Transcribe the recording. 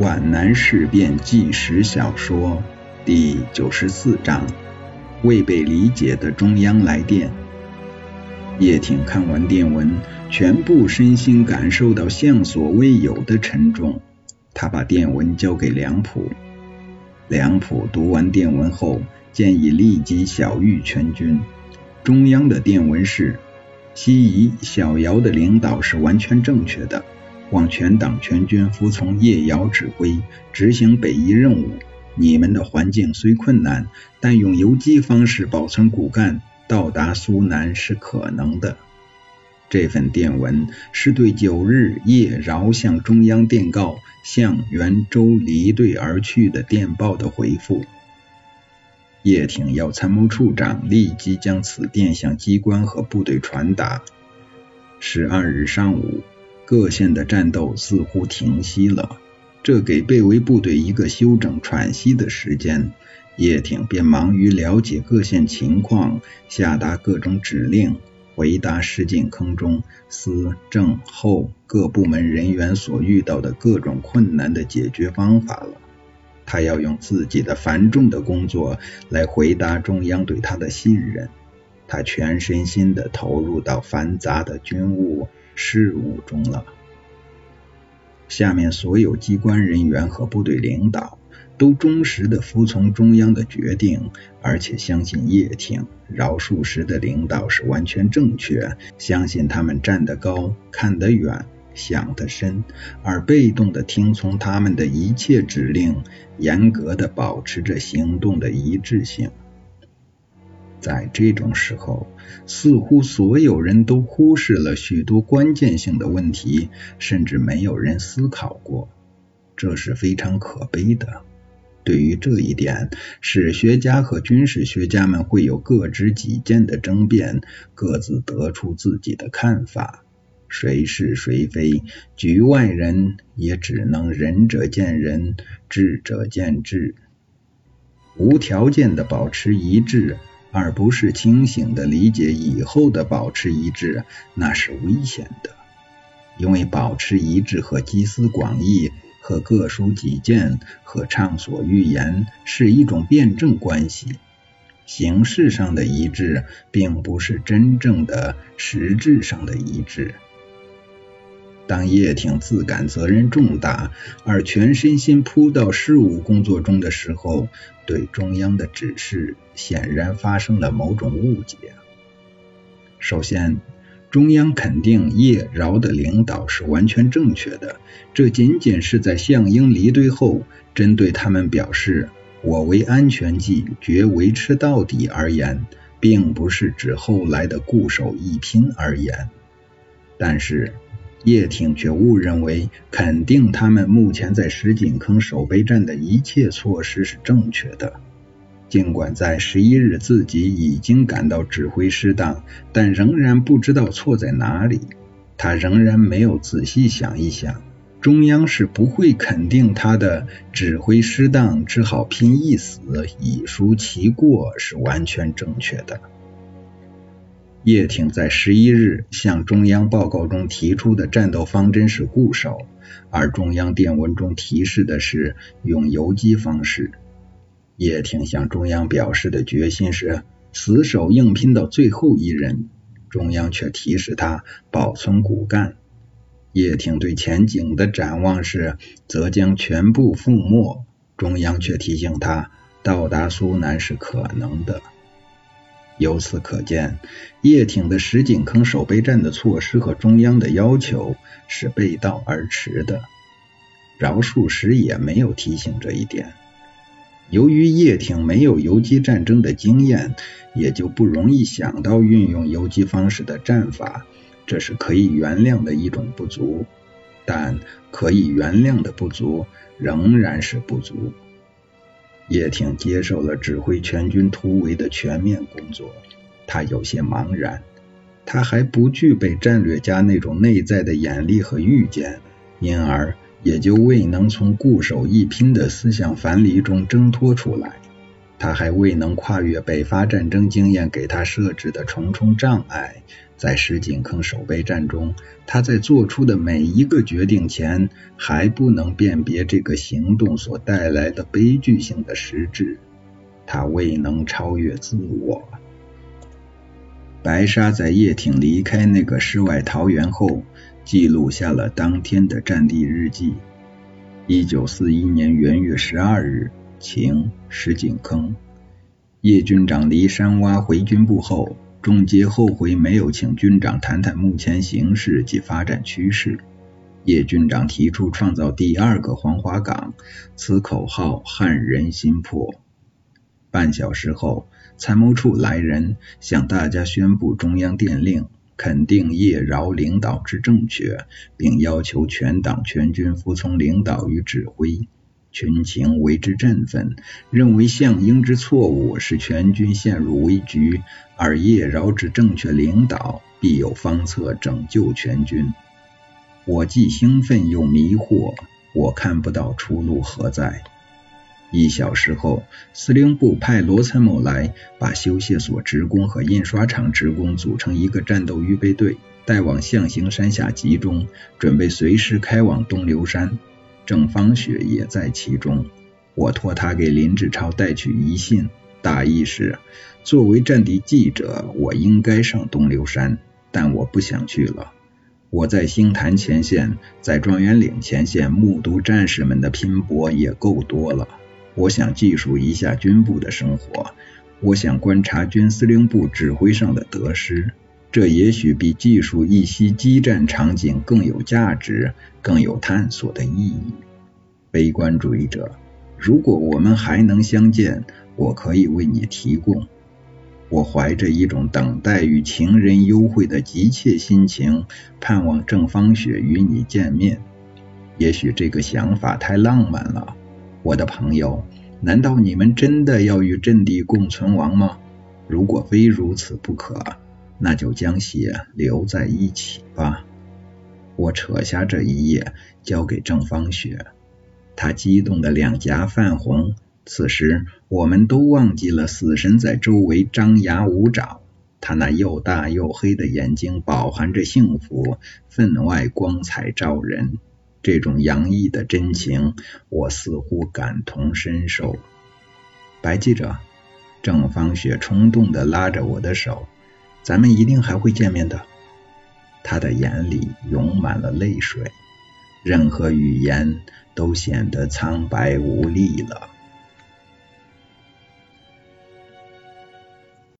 皖南事变纪实小说第九十四章：未被理解的中央来电。叶挺看完电文，全部身心感受到向所未有的沉重。他把电文交给梁普，梁普读完电文后，建议立即小谕全军。中央的电文是：西夷小姚的领导是完全正确的。望全党全军服从叶瑶指挥，执行北移任务。你们的环境虽困难，但用游击方式保存骨干，到达苏南是可能的。这份电文是对九日叶饶向中央电告向袁州离队而去的电报的回复。叶挺要参谋处长立即将此电向机关和部队传达。十二日上午。各县的战斗似乎停息了，这给被围部队一个休整喘息的时间。叶挺便忙于了解各县情况，下达各种指令，回答石井坑中司政后各部门人员所遇到的各种困难的解决方法了。他要用自己的繁重的工作来回答中央对他的信任。他全身心地投入到繁杂的军务。事务中了。下面所有机关人员和部队领导都忠实的服从中央的决定，而且相信叶挺、饶漱石的领导是完全正确，相信他们站得高、看得远、想得深，而被动的听从他们的一切指令，严格的保持着行动的一致性。在这种时候，似乎所有人都忽视了许多关键性的问题，甚至没有人思考过，这是非常可悲的。对于这一点，史学家和军事学家们会有各执己见的争辩，各自得出自己的看法。谁是谁非，局外人也只能仁者见仁，智者见智，无条件的保持一致。而不是清醒的理解以后的保持一致，那是危险的。因为保持一致和集思广益、和各抒己见、和畅所欲言是一种辩证关系。形式上的一致，并不是真正的实质上的一致。当叶挺自感责任重大，而全身心扑到事务工作中的时候，对中央的指示显然发生了某种误解。首先，中央肯定叶饶的领导是完全正确的，这仅仅是在项英离队后，针对他们表示“我为安全计，决维持到底”而言，并不是指后来的固守一拼而言。但是。叶挺却误认为，肯定他们目前在石井坑守备战的一切措施是正确的。尽管在十一日自己已经感到指挥失当，但仍然不知道错在哪里。他仍然没有仔细想一想，中央是不会肯定他的指挥失当，只好拼一死，以赎其过，是完全正确的。叶挺在十一日向中央报告中提出的战斗方针是固守，而中央电文中提示的是用游击方式。叶挺向中央表示的决心是死守硬拼到最后一人，中央却提示他保存骨干。叶挺对前景的展望是则将全部覆没，中央却提醒他到达苏南是可能的。由此可见，叶挺的石井坑守备战的措施和中央的要求是背道而驰的。饶漱石也没有提醒这一点。由于叶挺没有游击战争的经验，也就不容易想到运用游击方式的战法，这是可以原谅的一种不足。但可以原谅的不足仍然是不足。叶挺接受了指挥全军突围的全面工作，他有些茫然，他还不具备战略家那种内在的眼力和预见，因而也就未能从固守一拼的思想樊篱中挣脱出来。他还未能跨越北伐战争经验给他设置的重重障碍。在石井坑守备战中，他在做出的每一个决定前，还不能辨别这个行动所带来的悲剧性的实质。他未能超越自我。白沙在叶挺离开那个世外桃源后，记录下了当天的战地日记。一九四一年元月十二日，情，石井坑。叶军长离山洼回军部后。仲杰后悔没有请军长谈谈目前形势及发展趋势。叶军长提出创造第二个黄花岗，此口号撼人心魄。半小时后，参谋处来人向大家宣布中央电令，肯定叶饶领导之正确，并要求全党全军服从领导与指挥。群情为之振奋，认为项英之错误使全军陷入危局，而叶饶之正确领导必有方策拯救全军。我既兴奋又迷惑，我看不到出路何在。一小时后，司令部派罗参谋来，把修械所职工和印刷厂职工组成一个战斗预备队，带往象形山下集中，准备随时开往东流山。郑芳雪也在其中，我托他给林志超带去遗信，大意是：作为战地记者，我应该上东流山，但我不想去了。我在星坛前线，在状元岭前线目睹战士们的拼搏也够多了。我想记述一下军部的生活，我想观察军司令部指挥上的得失，这也许比记述一些激战场景更有价值。更有探索的意义。悲观主义者，如果我们还能相见，我可以为你提供。我怀着一种等待与情人幽会的急切心情，盼望郑芳雪与你见面。也许这个想法太浪漫了，我的朋友。难道你们真的要与阵地共存亡吗？如果非如此不可，那就将血留在一起吧。我扯下这一页，交给郑芳雪。她激动的两颊泛红。此时，我们都忘记了死神在周围张牙舞爪。他那又大又黑的眼睛饱含着幸福，分外光彩照人。这种洋溢的真情，我似乎感同身受。白记者，郑芳雪冲动的拉着我的手，咱们一定还会见面的。他的眼里涌满了泪水，任何语言都显得苍白无力了。